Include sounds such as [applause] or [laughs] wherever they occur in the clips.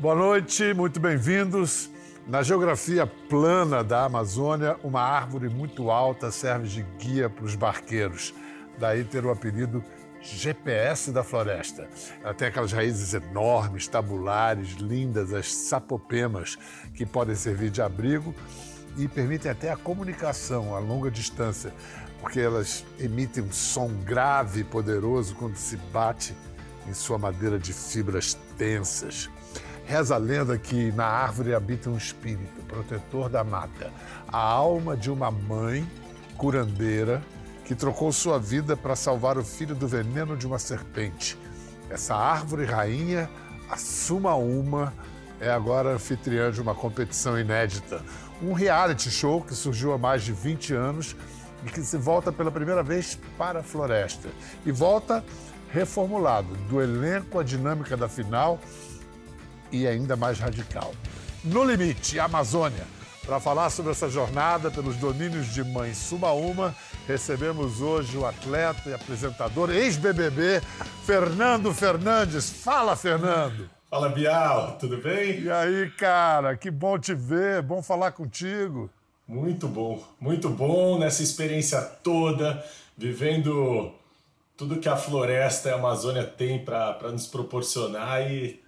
Boa noite, muito bem-vindos. Na geografia plana da Amazônia, uma árvore muito alta serve de guia para os barqueiros. Daí ter o apelido GPS da floresta. Ela tem aquelas raízes enormes, tabulares, lindas, as sapopemas, que podem servir de abrigo e permitem até a comunicação a longa distância, porque elas emitem um som grave e poderoso quando se bate em sua madeira de fibras tensas. Reza a lenda que na árvore habita um espírito, protetor da mata, a alma de uma mãe curandeira que trocou sua vida para salvar o filho do veneno de uma serpente. Essa árvore rainha, a Suma Uma, é agora anfitriã de uma competição inédita. Um reality show que surgiu há mais de 20 anos e que se volta pela primeira vez para a floresta. E volta reformulado, do elenco à dinâmica da final e ainda mais radical. No Limite, Amazônia. Para falar sobre essa jornada pelos domínios de Mãe Sumaúma, recebemos hoje o atleta e apresentador, ex-BBB, Fernando Fernandes. Fala, Fernando! Fala, Bial, tudo bem? E aí, cara, que bom te ver, bom falar contigo. Muito bom, muito bom nessa experiência toda, vivendo tudo que a floresta e a Amazônia tem para nos proporcionar e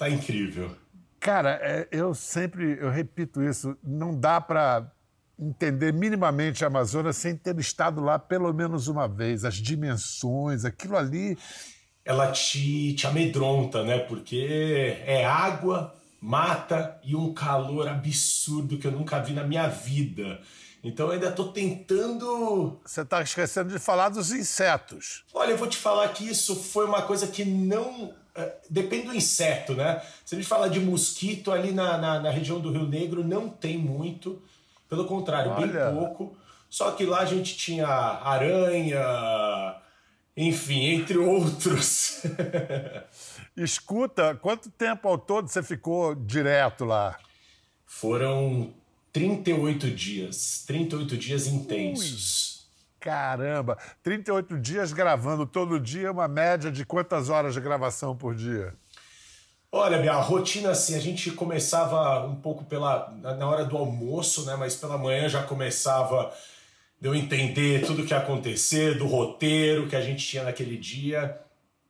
Tá incrível. Cara, é, eu sempre eu repito isso, não dá para entender minimamente a Amazônia sem ter estado lá pelo menos uma vez, as dimensões, aquilo ali. Ela te, te amedronta, né? Porque é água, mata e um calor absurdo que eu nunca vi na minha vida. Então eu ainda estou tentando. Você está esquecendo de falar dos insetos. Olha, eu vou te falar que isso foi uma coisa que não depende do inseto, né? Se a gente fala de mosquito ali na, na, na, região do Rio Negro, não tem muito. Pelo contrário, Olha. bem pouco. Só que lá a gente tinha aranha, enfim, entre outros. [laughs] Escuta, quanto tempo ao todo você ficou direto lá? Foram 38 dias. 38 dias intensos. Ui. Caramba! 38 dias gravando todo dia, uma média de quantas horas de gravação por dia? Olha, minha rotina assim, a gente começava um pouco pela na hora do almoço, né? Mas pela manhã já começava de eu entender tudo o que ia acontecer, do roteiro que a gente tinha naquele dia,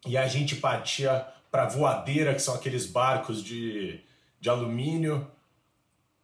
e a gente partia para voadeira, que são aqueles barcos de, de alumínio,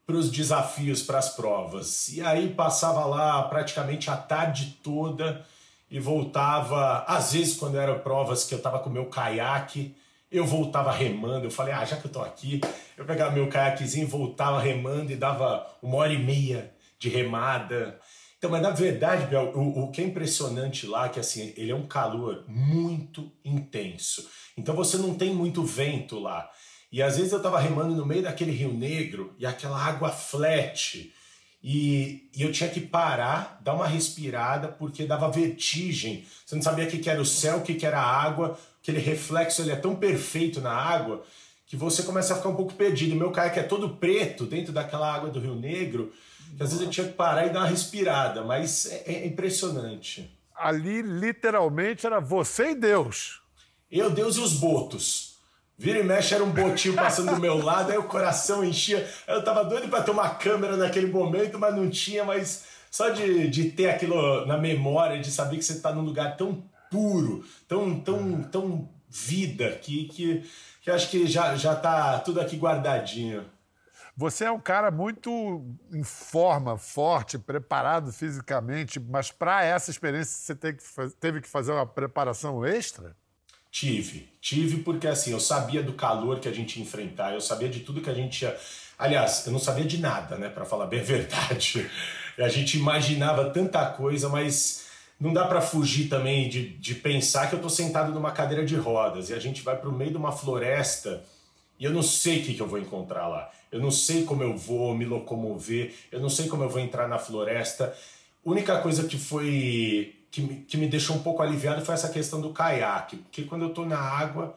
para os desafios, para as provas. E aí passava lá praticamente a tarde toda e voltava, às vezes quando eram provas que eu estava com meu caiaque, eu voltava remando. Eu falei, ah, já que eu estou aqui, eu pegava meu caiaquezinho, voltava remando e dava uma hora e meia de remada. Então, mas na verdade, Bel, o, o que é impressionante lá é que assim, ele é um calor muito intenso. Então você não tem muito vento lá. E às vezes eu estava remando no meio daquele rio negro e aquela água flat. E, e, eu tinha que parar, dar uma respirada, porque dava vertigem. Você não sabia o que, era o céu, o que, que era a água. Aquele reflexo ele é tão perfeito na água que você começa a ficar um pouco perdido. Meu caiaque é todo preto dentro daquela água do Rio Negro, que às vezes eu tinha que parar e dar uma respirada, mas é, é impressionante. Ali, literalmente, era você e Deus. Eu, Deus e os botos. Vira e mexe era um botinho passando do meu lado, aí o coração enchia. Eu tava doido para ter uma câmera naquele momento, mas não tinha, mas só de, de ter aquilo na memória, de saber que você tá num lugar tão puro, tão, tão, tão vida, que, que, que acho que já, já tá tudo aqui guardadinho. Você é um cara muito em forma, forte, preparado fisicamente, mas para essa experiência você teve que fazer uma preparação extra? Tive, tive porque assim, eu sabia do calor que a gente ia enfrentar, eu sabia de tudo que a gente ia. Aliás, eu não sabia de nada, né, para falar bem a [laughs] verdade. A gente imaginava tanta coisa, mas não dá para fugir também de, de pensar que eu tô sentado numa cadeira de rodas e a gente vai para o meio de uma floresta e eu não sei o que, que eu vou encontrar lá. Eu não sei como eu vou me locomover, eu não sei como eu vou entrar na floresta. Única coisa que foi que me, que me deixou um pouco aliviado foi essa questão do caiaque, porque quando eu estou na água,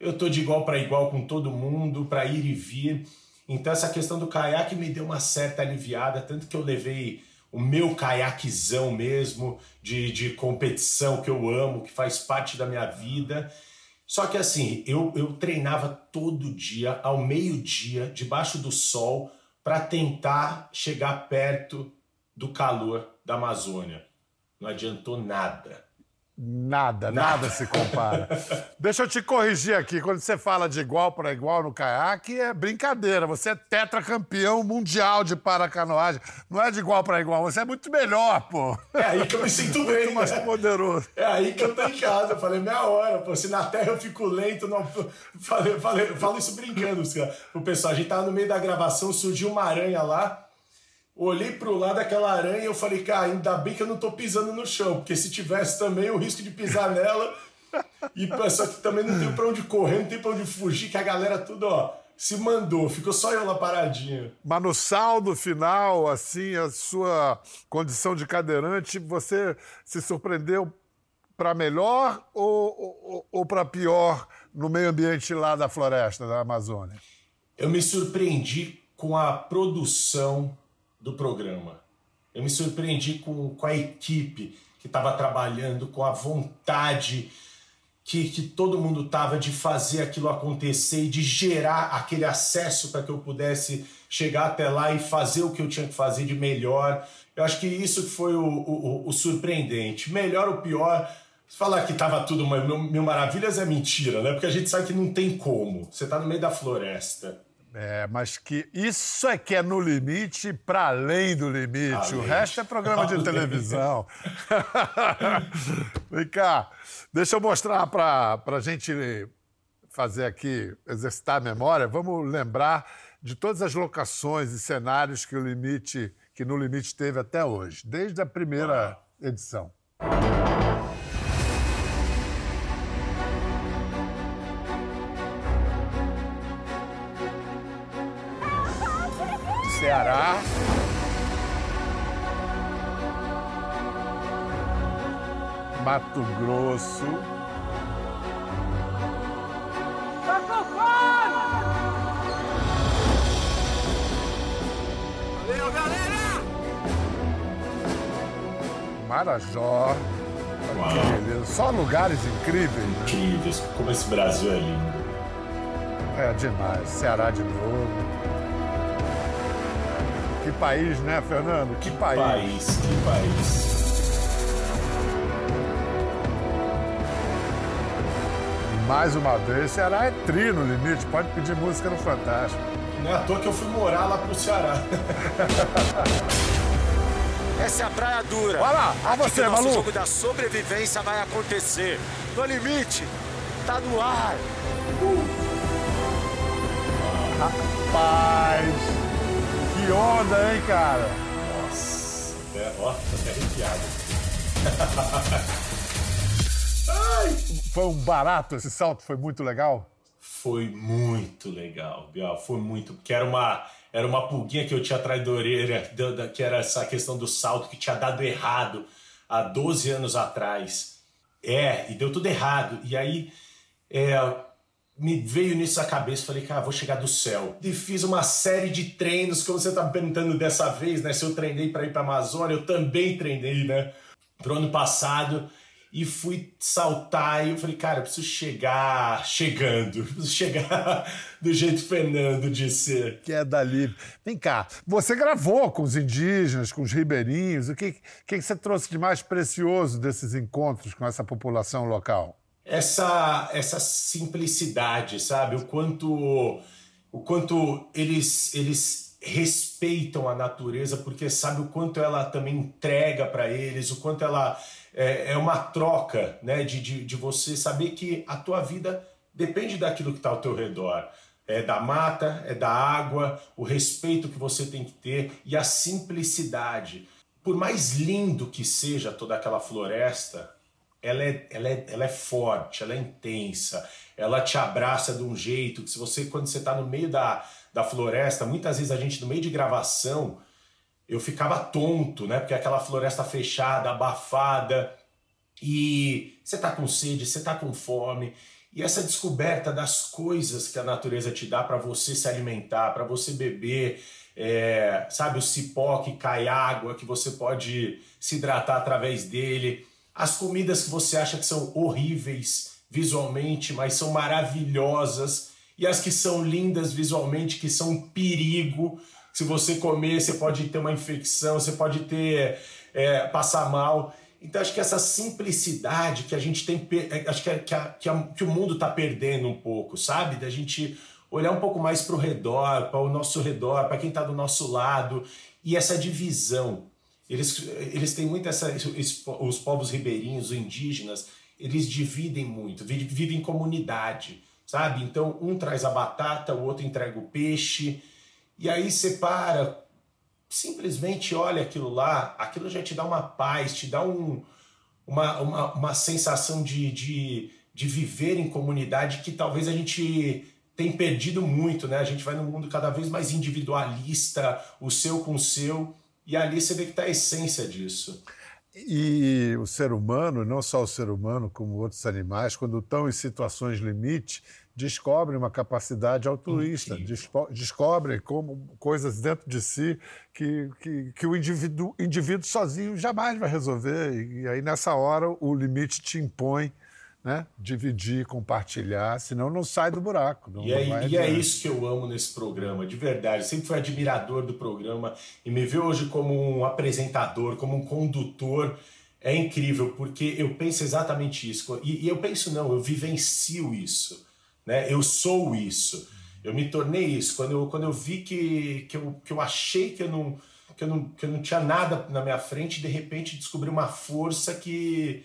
eu estou de igual para igual com todo mundo, para ir e vir. Então essa questão do caiaque me deu uma certa aliviada, tanto que eu levei o meu caiaquezão mesmo, de, de competição que eu amo, que faz parte da minha vida. Só que assim, eu, eu treinava todo dia, ao meio-dia, debaixo do sol, para tentar chegar perto do calor da Amazônia. Não adiantou nada. Nada, nada, nada se compara. [laughs] Deixa eu te corrigir aqui. Quando você fala de igual para igual no caiaque, é brincadeira. Você é tetracampeão mundial de paracanoagem. Não é de igual para igual. Você é muito melhor, pô. É aí que eu me [laughs] sinto bem. Muito mais poderoso. É aí que eu tô em casa. Eu falei, meia hora, pô. Se na terra eu fico lento, não. [laughs] Falei, falei, falo isso brincando, o pessoal. A gente tava no meio da gravação, surgiu uma aranha lá. Olhei pro lado daquela aranha e eu falei, cara, ainda bem que eu não tô pisando no chão, porque se tivesse também o risco de pisar [laughs] nela. E só que também não tem pra onde correr, não tem pra onde fugir, que a galera tudo, ó, se mandou, ficou só eu lá paradinha. Mas no saldo final, assim, a sua condição de cadeirante, você se surpreendeu para melhor ou, ou, ou para pior no meio ambiente lá da floresta da Amazônia? Eu me surpreendi com a produção do programa. Eu me surpreendi com, com a equipe que estava trabalhando, com a vontade que, que todo mundo estava de fazer aquilo acontecer e de gerar aquele acesso para que eu pudesse chegar até lá e fazer o que eu tinha que fazer de melhor. Eu acho que isso foi o, o, o surpreendente. Melhor ou pior, falar que estava tudo mil maravilhas é mentira, né? Porque a gente sabe que não tem como. Você está no meio da floresta. É, mas que isso é que é no limite, para além do limite. Além. O resto é programa de televisão. [laughs] Vem cá, deixa eu mostrar para a gente fazer aqui, exercitar a memória. Vamos lembrar de todas as locações e cenários que o limite, que no limite teve até hoje, desde a primeira edição. Mato Grosso. Valeu, galera! Marajó. Uau. Só lugares incríveis. Né? Incríveis. Como esse Brasil é lindo. É demais. Ceará de novo. Que país, né, Fernando? Que, que país. país. Que país. Mais uma vez, Ceará é tri no limite, pode pedir música no Fantástico. Não é à toa que eu fui morar lá pro Ceará. [laughs] Essa é a praia dura. Olha lá, olha você, o maluco. O jogo da sobrevivência vai acontecer. No limite, tá no ar. Uh. Rapaz. Que onda, hein, cara? Nossa, até, ó, tô até arrepiado. [laughs] Foi um barato esse salto? Foi muito legal? Foi muito legal, Bial. Foi muito. Porque era uma, era uma pulguinha que eu tinha atrás da orelha, que era essa questão do salto que tinha dado errado há 12 anos atrás. É, e deu tudo errado. E aí, é, me veio nisso a cabeça, falei, cara, vou chegar do céu. E fiz uma série de treinos, como você tá me perguntando dessa vez, né? Se eu treinei para ir para Amazônia, eu também treinei, né? Pro ano passado e fui saltar e eu falei, cara, eu preciso chegar chegando, preciso chegar [laughs] do jeito Fernando de ser. Que é dali. Vem cá, você gravou com os indígenas, com os ribeirinhos, o que, que você trouxe de mais precioso desses encontros com essa população local? essa essa simplicidade, sabe? O quanto o quanto eles eles respeitam a natureza porque sabe o quanto ela também entrega para eles, o quanto ela é, é uma troca, né? De, de, de, você saber que a tua vida depende daquilo que está ao teu redor. É da mata, é da água, o respeito que você tem que ter e a simplicidade. Por mais lindo que seja toda aquela floresta, ela é, ela, é, ela é forte, ela é intensa, ela te abraça de um jeito que se você, quando você está no meio da, da floresta, muitas vezes a gente no meio de gravação, eu ficava tonto, né? Porque é aquela floresta fechada, abafada, e você tá com sede, você tá com fome, e essa descoberta das coisas que a natureza te dá para você se alimentar, para você beber, é, sabe, o cipó que cai água, que você pode se hidratar através dele as comidas que você acha que são horríveis visualmente, mas são maravilhosas. E as que são lindas visualmente, que são um perigo. Se você comer, você pode ter uma infecção, você pode ter é, passar mal. Então acho que essa simplicidade que a gente tem, é, acho que, que, a, que, a, que o mundo está perdendo um pouco, sabe? Da gente olhar um pouco mais para o redor, para o nosso redor, para quem está do nosso lado e essa divisão. Eles, eles têm muito essa. Os povos ribeirinhos, os indígenas, eles dividem muito, vivem em comunidade, sabe? Então um traz a batata, o outro entrega o peixe, e aí separa. Simplesmente olha aquilo lá, aquilo já te dá uma paz, te dá um, uma, uma, uma sensação de, de, de viver em comunidade que talvez a gente tem perdido muito, né? A gente vai num mundo cada vez mais individualista, o seu com o seu, e ali você vê que está a essência disso. E o ser humano, não só o ser humano, como outros animais, quando estão em situações limite, descobrem uma capacidade altruísta, descobrem como coisas dentro de si que, que, que o indivíduo, indivíduo sozinho jamais vai resolver. E, e aí, nessa hora, o limite te impõe né? dividir, compartilhar, senão não sai do buraco. Não, e, é, e é, isso que eu amo nesse programa, de verdade. sempre fui admirador do programa e me ver hoje como um apresentador, como um condutor. É incrível, porque eu penso exatamente isso. E, e eu penso, não, eu vivencio isso. Né? Eu sou isso. Eu me tornei isso. Quando eu, quando eu vi que, que, eu, que eu achei que eu, não, que, eu não, que eu não tinha nada na minha frente, de repente descobri uma força que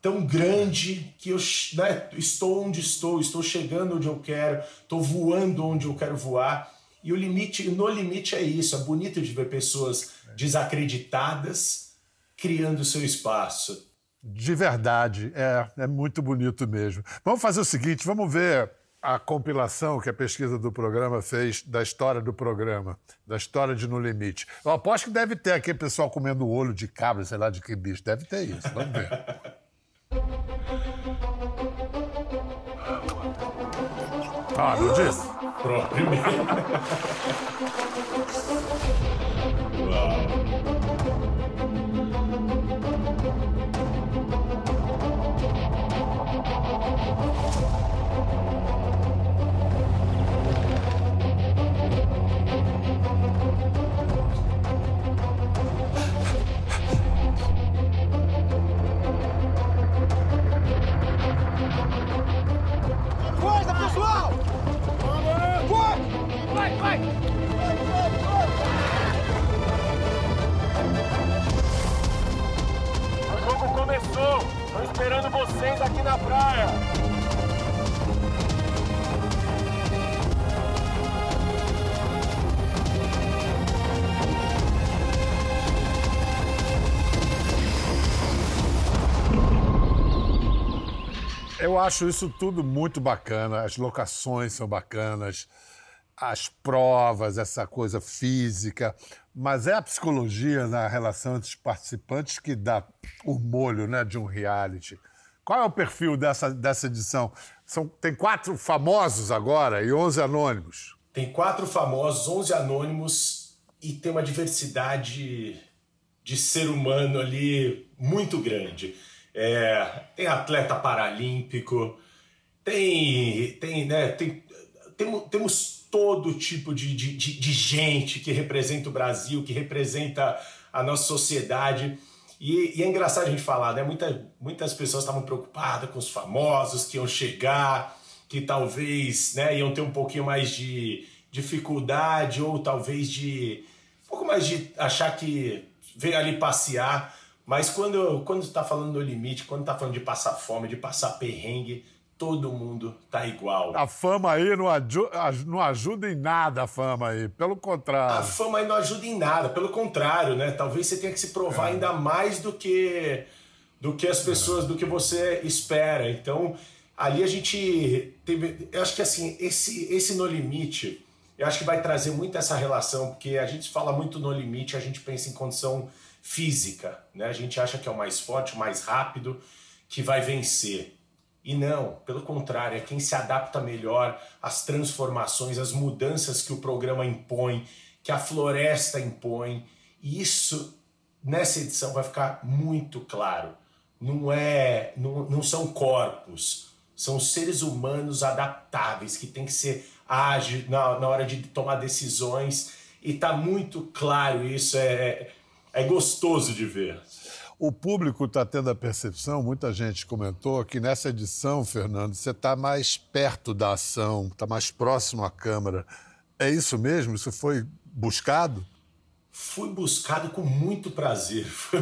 tão grande que eu né, estou onde estou, estou chegando onde eu quero, estou voando onde eu quero voar. E o limite, no limite é isso. É bonito de ver pessoas desacreditadas criando seu espaço. De verdade, é, é muito bonito mesmo. Vamos fazer o seguinte, vamos ver a compilação que a pesquisa do programa fez da história do programa, da história de No Limite. Eu aposto que deve ter aquele pessoal comendo olho de cabra, sei lá de que bicho. Deve ter isso. Vamos ver. Ah, não disse? Pronto, primeiro. [laughs] esperando vocês aqui na praia. Eu acho isso tudo muito bacana, as locações são bacanas, as provas, essa coisa física, mas é a psicologia na relação entre os participantes que dá o molho né, de um reality. Qual é o perfil dessa, dessa edição? São, tem quatro famosos agora e onze anônimos. Tem quatro famosos, onze anônimos e tem uma diversidade de ser humano ali muito grande. É, tem atleta paralímpico, tem, tem, né, tem, tem, temos todo tipo de, de, de, gente que representa o Brasil, que representa a nossa sociedade. E, e, é engraçado a gente falar, né? Muita, muitas pessoas estavam preocupadas com os famosos que iam chegar, que talvez né, iam ter um pouquinho mais de dificuldade, ou talvez de. um pouco mais de achar que veio ali passear. Mas quando, quando está falando no limite, quando está falando de passar fome, de passar perrengue, todo mundo tá igual. A fama aí não, não ajuda em nada, a fama aí, pelo contrário. A fama aí não ajuda em nada, pelo contrário, né? Talvez você tenha que se provar é. ainda mais do que do que as pessoas, do que você espera. Então, ali a gente teve, eu acho que assim, esse esse no limite, eu acho que vai trazer muito essa relação, porque a gente fala muito no limite, a gente pensa em condição física, né? A gente acha que é o mais forte, o mais rápido que vai vencer. E não, pelo contrário, é quem se adapta melhor às transformações, às mudanças que o programa impõe, que a floresta impõe. E isso, nessa edição, vai ficar muito claro. não é, não, não são corpos, são seres humanos adaptáveis que tem que ser ágil na, na hora de tomar decisões e tá muito claro isso, é, é gostoso de ver. O público está tendo a percepção, muita gente comentou, que nessa edição, Fernando, você está mais perto da ação, está mais próximo à câmera. É isso mesmo? Isso foi buscado? Fui buscado com muito prazer. [laughs] Foi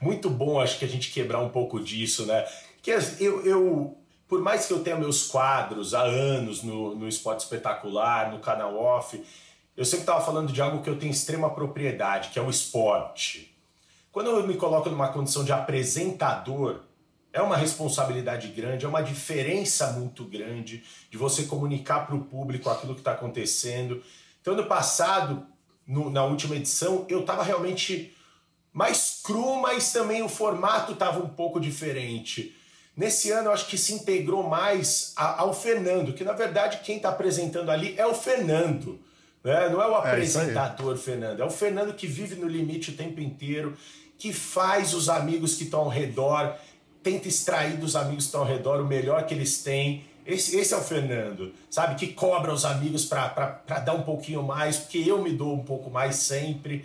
muito bom, acho que a gente quebrar um pouco disso, né? Que eu, eu por mais que eu tenha meus quadros há anos no, no Esporte Espetacular, no canal off, eu sempre estava falando de algo que eu tenho extrema propriedade, que é o esporte. Quando eu me coloco numa condição de apresentador, é uma responsabilidade grande, é uma diferença muito grande de você comunicar para o público aquilo que está acontecendo. Então, no passado, no, na última edição, eu estava realmente mais cru, mas também o formato estava um pouco diferente. Nesse ano, eu acho que se integrou mais a, ao Fernando, que na verdade quem está apresentando ali é o Fernando. Né? Não é o é apresentador é Fernando, é o Fernando que vive no limite o tempo inteiro, que faz os amigos que estão ao redor, tenta extrair dos amigos que estão ao redor o melhor que eles têm. Esse, esse é o Fernando, sabe? Que cobra os amigos para dar um pouquinho mais, porque eu me dou um pouco mais sempre.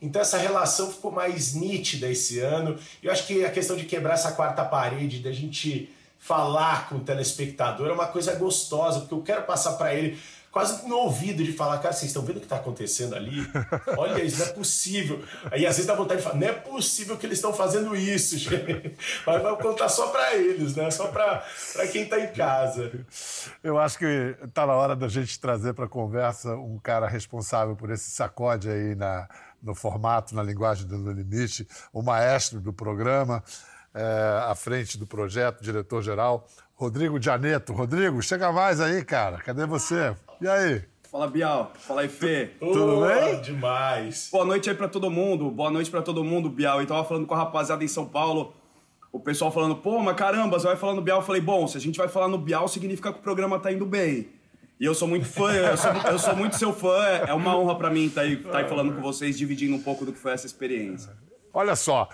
Então essa relação ficou mais nítida esse ano. Eu acho que a questão de quebrar essa quarta parede, da gente falar com o telespectador é uma coisa gostosa, porque eu quero passar para ele quase no ouvido de falar, cara, vocês estão vendo o que está acontecendo ali? Olha isso, não é possível. Aí às vezes dá vontade de falar, não é possível que eles estão fazendo isso, [laughs] gente. Mas vai contar só para eles, né? Só para quem está em casa. Eu acho que está na hora da gente trazer para conversa um cara responsável por esse sacode aí na, no formato, na linguagem do Limite, o maestro do programa, é, à frente do projeto, diretor-geral, Rodrigo Janeto. Rodrigo, chega mais aí, cara. Cadê você? E aí? Fala, Bial. Fala aí, Fê. Tudo bem? Demais. Boa noite aí pra todo mundo. Boa noite pra todo mundo, Bial. Eu tava falando com a rapaziada em São Paulo. O pessoal falando, pô, mas caramba, você vai falar no Bial. Eu falei, bom, se a gente vai falar no Bial, significa que o programa tá indo bem. E eu sou muito fã, eu sou, eu sou muito seu fã. É uma honra para mim estar tá aí, tá aí falando com vocês, dividindo um pouco do que foi essa experiência. Olha só,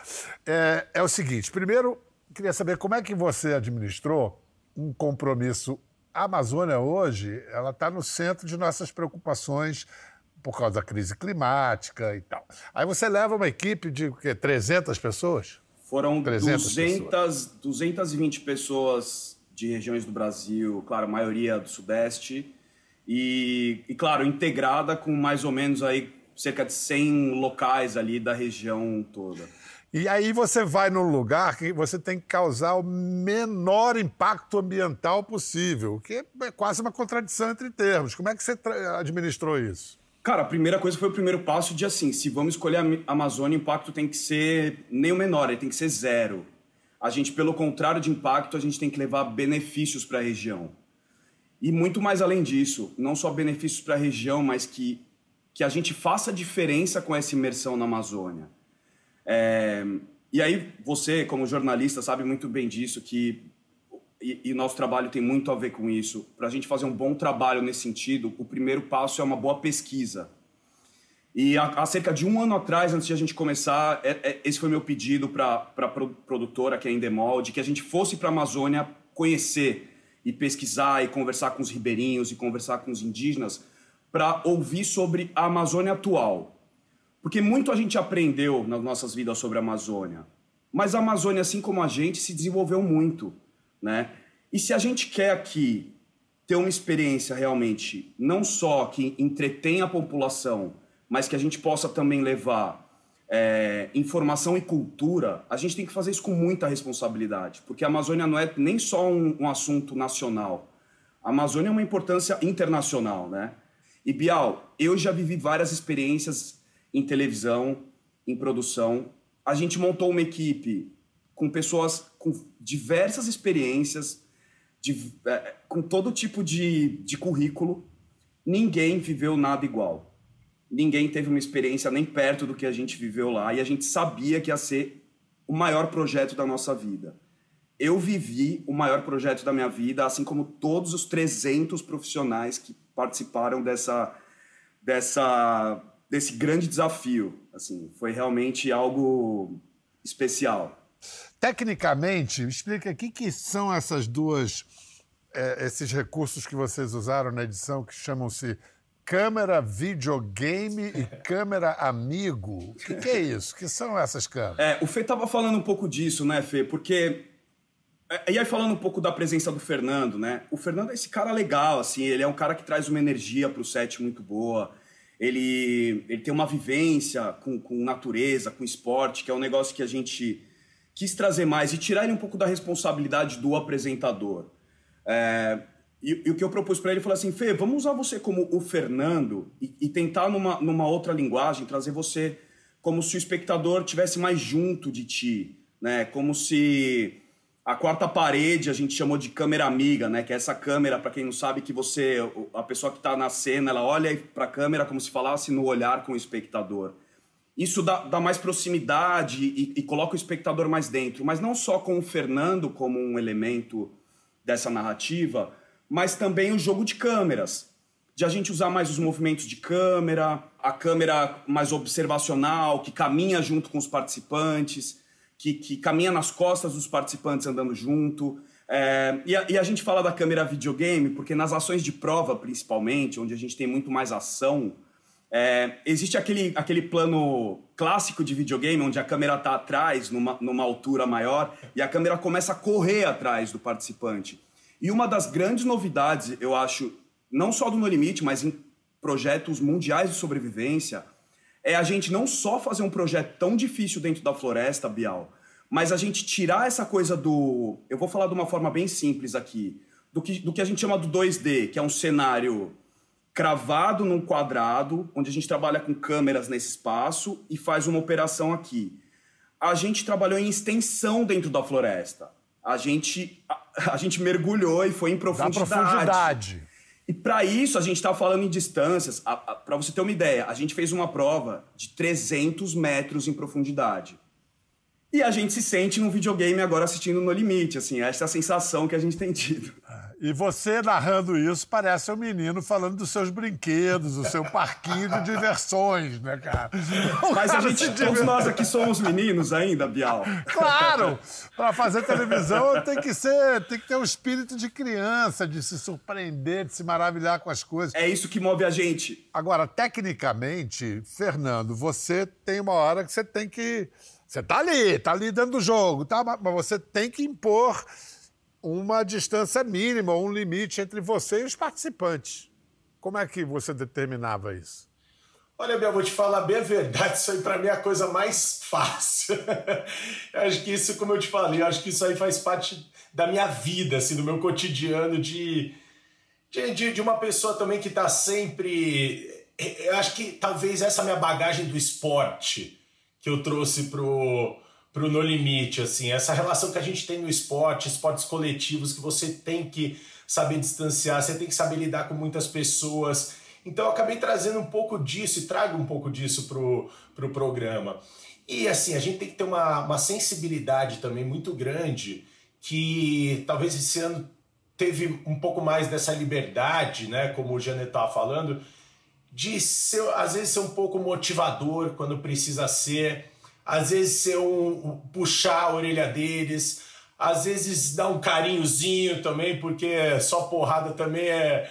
é, é o seguinte: primeiro, queria saber como é que você administrou um compromisso a Amazônia hoje, ela está no centro de nossas preocupações por causa da crise climática e tal. Aí você leva uma equipe de o quê? 300 pessoas? Foram 300 200, pessoas. 220 pessoas de regiões do Brasil, claro, a maioria do Sudeste, e, e, claro, integrada com mais ou menos aí cerca de 100 locais ali da região toda. E aí você vai num lugar que você tem que causar o menor impacto ambiental possível, que é quase uma contradição entre termos. Como é que você administrou isso? Cara, a primeira coisa foi o primeiro passo de assim, se vamos escolher a Amazônia, o impacto tem que ser nem o menor, ele tem que ser zero. A gente, pelo contrário de impacto, a gente tem que levar benefícios para a região. E muito mais além disso, não só benefícios para a região, mas que, que a gente faça diferença com essa imersão na Amazônia. É, e aí você, como jornalista, sabe muito bem disso, que e, e nosso trabalho tem muito a ver com isso. Para a gente fazer um bom trabalho nesse sentido, o primeiro passo é uma boa pesquisa. E há, há cerca de um ano atrás, antes de a gente começar, é, é, esse foi meu pedido para a produtora, que é a Endemol, de que a gente fosse para a Amazônia conhecer e pesquisar e conversar com os ribeirinhos e conversar com os indígenas para ouvir sobre a Amazônia atual, porque muito a gente aprendeu nas nossas vidas sobre a Amazônia, mas a Amazônia, assim como a gente, se desenvolveu muito, né? E se a gente quer aqui ter uma experiência realmente não só que entretenha a população, mas que a gente possa também levar é, informação e cultura, a gente tem que fazer isso com muita responsabilidade, porque a Amazônia não é nem só um, um assunto nacional. A Amazônia é uma importância internacional, né? E Bial, eu já vivi várias experiências em televisão, em produção. A gente montou uma equipe com pessoas com diversas experiências, de, é, com todo tipo de, de currículo. Ninguém viveu nada igual. Ninguém teve uma experiência nem perto do que a gente viveu lá e a gente sabia que ia ser o maior projeto da nossa vida. Eu vivi o maior projeto da minha vida, assim como todos os 300 profissionais que participaram dessa, dessa desse grande desafio. Assim, foi realmente algo especial. Tecnicamente, explica o que, que são essas duas, é, esses recursos que vocês usaram na edição que chamam-se câmera videogame e [laughs] câmera amigo. O que, que, é isso? O que são essas câmeras? É, o Fê estava falando um pouco disso, né, Fê? Porque. É, e aí, falando um pouco da presença do Fernando, né? O Fernando é esse cara legal, assim, ele é um cara que traz uma energia para o set muito boa. Ele, ele tem uma vivência com, com natureza, com esporte, que é um negócio que a gente quis trazer mais e tirar ele um pouco da responsabilidade do apresentador. É, e, e, o que eu propus para ele foi assim, Fê, vamos usar você como o Fernando e, e, tentar numa, numa outra linguagem trazer você como se o espectador tivesse mais junto de ti, né? Como se a quarta parede a gente chamou de câmera amiga, né? Que é essa câmera, para quem não sabe, que você, a pessoa que está na cena, ela olha para a câmera como se falasse no olhar com o espectador. Isso dá, dá mais proximidade e, e coloca o espectador mais dentro, mas não só com o Fernando como um elemento dessa narrativa, mas também o jogo de câmeras. De a gente usar mais os movimentos de câmera, a câmera mais observacional, que caminha junto com os participantes, que, que caminha nas costas dos participantes andando junto. É, e, a, e, a, gente fala da câmera videogame porque nas ações de prova, principalmente, onde a gente tem muito mais ação, é, existe aquele, aquele plano clássico de videogame onde a câmera está atrás, numa, numa altura maior, e a câmera começa a correr atrás do participante. E uma das grandes novidades, eu acho, não só do No Limite, mas em projetos mundiais de sobrevivência, é a gente não só fazer um projeto tão difícil dentro da floresta, Bial, mas a gente tirar essa coisa do. Eu vou falar de uma forma bem simples aqui. Do que, do que a gente chama do 2D, que é um cenário cravado num quadrado, onde a gente trabalha com câmeras nesse espaço e faz uma operação aqui. A gente trabalhou em extensão dentro da floresta. A gente a gente mergulhou e foi em profundidade. Da profundidade. E para isso, a gente está falando em distâncias. Para você ter uma ideia, a gente fez uma prova de 300 metros em profundidade. E a gente se sente num videogame agora assistindo No Limite, assim, essa é a sensação que a gente tem tido. [laughs] E você narrando isso parece um menino falando dos seus brinquedos, do seu parquinho de diversões, né, cara? O Mas cara a gente, todos nós aqui somos meninos ainda, Bial. Claro! Para fazer televisão tem que ser, tem que ter um espírito de criança, de se surpreender, de se maravilhar com as coisas. É isso que move a gente. Agora, tecnicamente, Fernando, você tem uma hora que você tem que. Você tá ali, tá ali dentro do jogo, tá? Mas você tem que impor uma distância mínima, um limite entre você e os participantes. Como é que você determinava isso? Olha, Bia, vou te falar bem a verdade, isso aí para mim é a coisa mais fácil. [laughs] acho que isso, como eu te falei, acho que isso aí faz parte da minha vida, assim, do meu cotidiano de, de, de uma pessoa também que está sempre. Eu acho que talvez essa minha bagagem do esporte que eu trouxe pro pro No Limite, assim, essa relação que a gente tem no esporte, esportes coletivos, que você tem que saber distanciar, você tem que saber lidar com muitas pessoas. Então eu acabei trazendo um pouco disso e trago um pouco disso pro, pro programa. E assim, a gente tem que ter uma, uma sensibilidade também muito grande, que talvez esse ano teve um pouco mais dessa liberdade, né, como o Janet estava falando, de ser, às vezes ser um pouco motivador quando precisa ser, às vezes ser um, puxar a orelha deles, às vezes dar um carinhozinho também, porque só porrada também é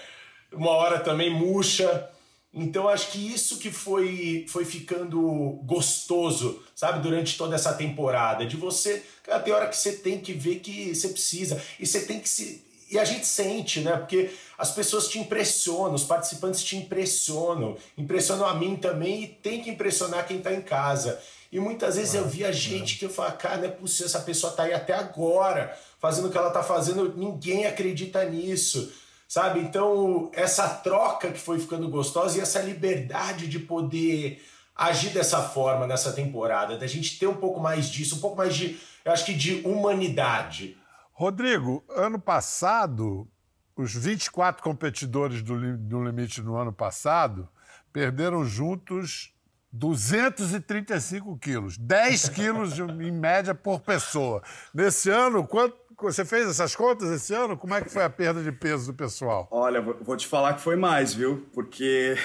uma hora também murcha. Então acho que isso que foi foi ficando gostoso, sabe, durante toda essa temporada, de você, cara, tem hora que você tem que ver que você precisa e você tem que se e a gente sente, né? Porque as pessoas te impressionam, os participantes te impressionam, impressionam a mim também e tem que impressionar quem está em casa. E muitas vezes eu via gente que eu falava, cara, não é possível, essa pessoa tá aí até agora, fazendo o que ela tá fazendo, ninguém acredita nisso, sabe? Então, essa troca que foi ficando gostosa e essa liberdade de poder agir dessa forma nessa temporada, da gente ter um pouco mais disso, um pouco mais de, eu acho que de humanidade. Rodrigo, ano passado, os 24 competidores do, do Limite no ano passado perderam juntos 235 quilos, 10 [laughs] quilos em média por pessoa. Nesse ano, quanto, você fez essas contas esse ano? Como é que foi a perda de peso do pessoal? Olha, vou te falar que foi mais, viu? Porque,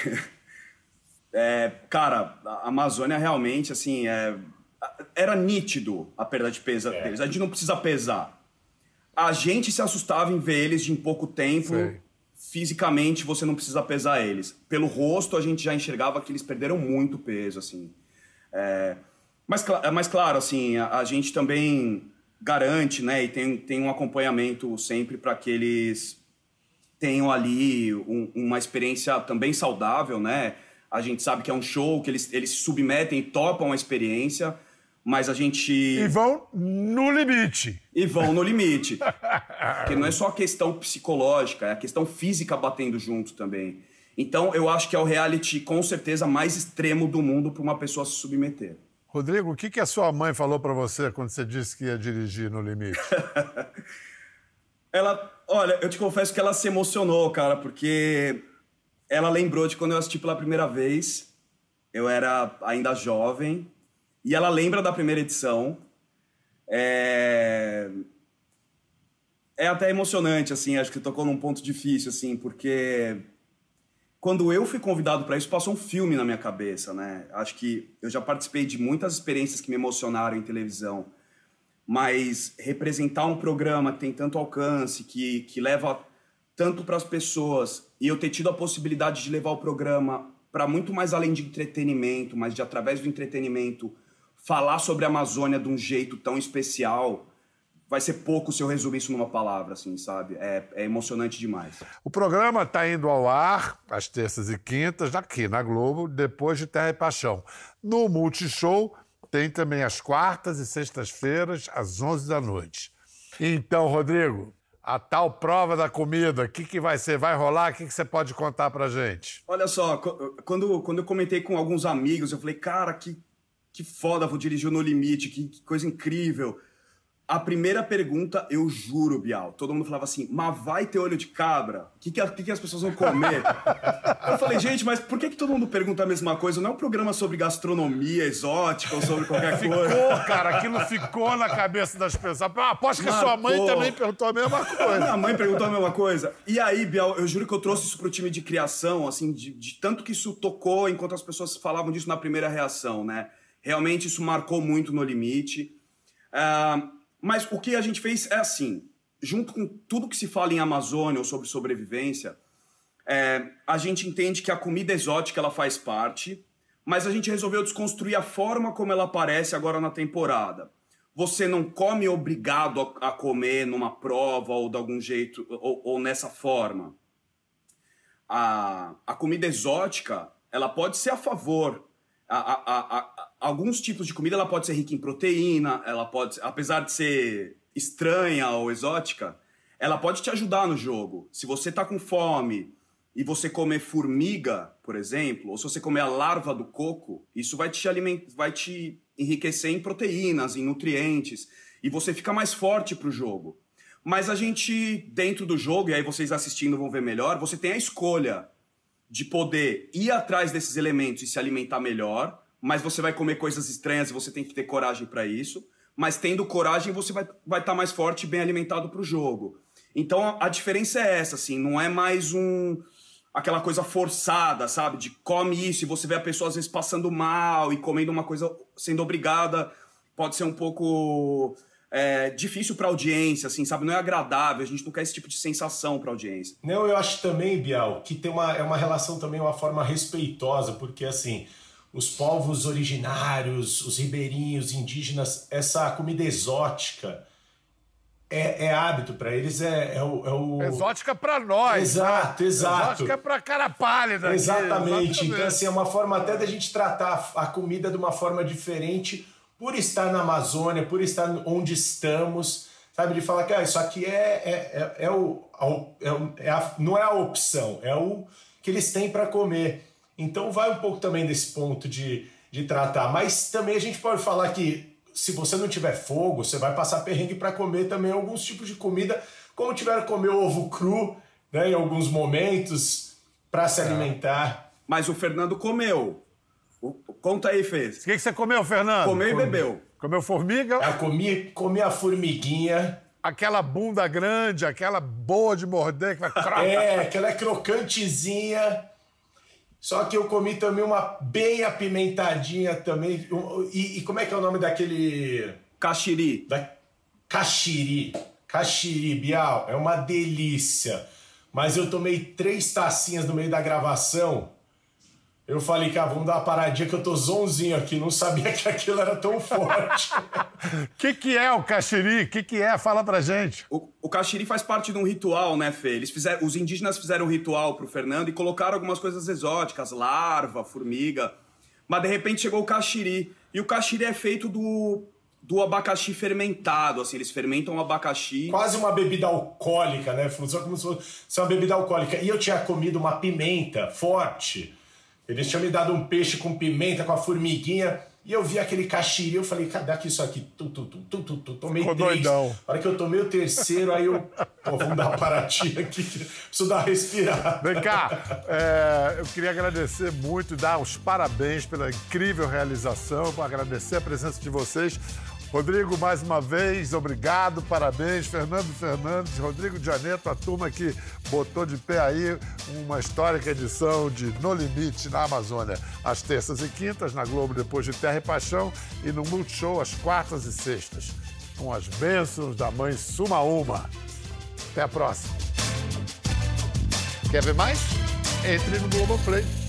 [laughs] é, cara, a Amazônia realmente, assim, é, era nítido a perda de peso é. deles. A gente não precisa pesar. A gente se assustava em ver eles de em pouco tempo. Sei. Fisicamente, você não precisa pesar eles. Pelo rosto, a gente já enxergava que eles perderam muito peso, assim. É... Mas, mas, claro, assim, a, a, gente também garante, né? E tem, tem um acompanhamento sempre para que eles tenham ali um, uma experiência também saudável, né? A gente sabe que é um show, que eles, eles se submetem e topam a experiência mas a gente. E vão no limite. E vão no limite. [laughs] Porque não é só a questão psicológica, é a questão física batendo junto também. Então, eu acho que é o reality, com certeza, mais extremo do mundo para uma pessoa se submeter. Rodrigo, o que, que a sua mãe falou para você quando você disse que ia dirigir no limite? [laughs] ela, olha, eu te confesso que ela se emocionou, cara, porque ela lembrou de quando eu assisti pela primeira vez. Eu era ainda jovem, e ela lembra da primeira edição. É... é até emocionante, assim, acho que tocou num ponto difícil, assim, porque quando eu fui convidado para isso, passou um filme na minha cabeça, né? Acho que eu já participei de muitas experiências que me emocionaram em televisão, mas representar um programa que tem tanto alcance, que, que leva tanto para as pessoas, e eu ter tido a possibilidade de levar o programa para muito mais além de entretenimento, mas de através do entretenimento falar sobre a Amazônia de um jeito tão especial vai ser pouco se eu resumir isso numa palavra, assim, sabe? É, é emocionante demais. O programa está indo ao ar às terças e quintas, aqui na Globo, depois de Terra e Paixão. No Multishow tem também as quartas e sextas-feiras, às 11 da noite. Então, Rodrigo, a tal prova da comida, o que, que vai ser? Vai rolar? O que, que você pode contar pra gente? Olha só, quando, quando eu comentei com alguns amigos, eu falei, cara, que que foda, vou dirigir No Limite, que, que coisa incrível. A primeira pergunta, eu juro, Bial, todo mundo falava assim, mas vai ter olho de cabra? O que, que, que, que, as pessoas vão comer? eu falei, gente, mas por que, que todo mundo pergunta a mesma coisa? Não é um programa sobre gastronomia exótica ou sobre qualquer coisa. Ficou, cara, aquilo ficou na cabeça das pessoas. Ah, aposto que Marcou. sua mãe também perguntou a mesma coisa. Minha mãe perguntou a mesma coisa. E aí, Bial, eu juro que eu trouxe isso pro time de criação, assim, de, de tanto que isso tocou enquanto as pessoas falavam disso na primeira reação, né? Realmente isso marcou muito no limite. Uh, mas o que a gente fez é assim: junto com tudo que se fala em Amazônia ou sobre sobrevivência, é, a gente entende que a comida exótica ela faz parte, mas a gente resolveu desconstruir a forma como ela aparece agora na temporada. Você não come obrigado a, comer numa prova ou de algum jeito, ou, ou nessa forma. A, a comida exótica, ela pode ser a favor. A, a, a, alguns tipos de comida ela pode ser rica em proteína, ela pode, apesar de ser estranha ou exótica, ela pode te ajudar no jogo. Se você tá com fome e você comer formiga, por exemplo, ou se você comer a larva do coco, isso vai te alimentar, vai te enriquecer em proteínas, em nutrientes, e você fica mais forte pro jogo. Mas a gente, dentro do jogo, e aí vocês assistindo vão ver melhor, você tem a escolha de poder ir atrás desses elementos e se alimentar melhor, mas você vai comer coisas estranhas e você tem que ter coragem para isso. Mas tendo coragem, você vai estar vai tá mais forte e bem alimentado para o jogo. Então a, a diferença é essa, assim, não é mais um aquela coisa forçada, sabe? De come isso e você vê a pessoa às vezes passando mal e comendo uma coisa sendo obrigada. Pode ser um pouco é, difícil para audiência, assim, sabe? Não é agradável, a gente não quer esse tipo de sensação para audiência. Não, eu acho também, Bial, que tem uma, é uma relação também, uma forma respeitosa, porque assim os povos originários, os ribeirinhos, indígenas, essa comida exótica é, é hábito para eles, é, é, o, é o... Exótica para nós. Exato, né? exato. Exótica para cara pálida. Exatamente. Exatamente. Então, assim, é uma forma até da gente tratar a comida de uma forma diferente por estar na Amazônia, por estar onde estamos, sabe? De falar que ah, isso aqui é, é, é, é o, é, é a, não é a opção, é o que eles têm para comer. Então vai um pouco também desse ponto de, de tratar. Mas também a gente pode falar que se você não tiver fogo, você vai passar perrengue para comer também alguns tipos de comida, como tiver que comer ovo cru né, em alguns momentos para se é. alimentar. Mas o Fernando comeu. Conta aí, fez. O que, que você comeu, Fernando? Comeu e bebeu. Comeu formiga? Eu comi, comi a formiguinha. Aquela bunda grande, aquela boa de morder que vai... é, aquela é crocantezinha. Só que eu comi também uma bem apimentadinha também. E, e como é que é o nome daquele. Caxiri. Da... Caxiri. Caxiri, Bial. É uma delícia. Mas eu tomei três tacinhas no meio da gravação. Eu falei, cara, vamos dar uma paradinha que eu tô zonzinho aqui, não sabia [laughs] que aquilo era tão forte. O [laughs] que, que é o caxiri? O que, que é? Fala pra gente. O, o caxiri faz parte de um ritual, né, Fê? Eles fizeram, os indígenas fizeram um ritual pro Fernando e colocaram algumas coisas exóticas, larva, formiga. Mas de repente chegou o caxiri. E o caxiri é feito do, do abacaxi fermentado, assim, eles fermentam o abacaxi. Quase uma bebida alcoólica, né? Funciona como se fosse uma bebida alcoólica. E eu tinha comido uma pimenta forte eles tinham me dado um peixe com pimenta, com a formiguinha. E eu vi aquele caxiri, eu falei, cadê aqui isso aqui? Tu, tu, tu, tu, tu, tu. Tomei Ficou três. Doidão. Na hora que eu tomei o terceiro, aí eu. Pô, vamos dar uma paradinha aqui, preciso dar uma respirada. Vem cá, é, eu queria agradecer muito, dar os parabéns pela incrível realização, agradecer a presença de vocês. Rodrigo, mais uma vez, obrigado, parabéns. Fernando Fernandes, Rodrigo Janeto, a turma que botou de pé aí uma histórica edição de No Limite na Amazônia, às terças e quintas, na Globo depois de Terra e Paixão, e no Multishow às quartas e sextas. Com as bênçãos da mãe Suma Uma. Até a próxima. Quer ver mais? Entre no Globoplay.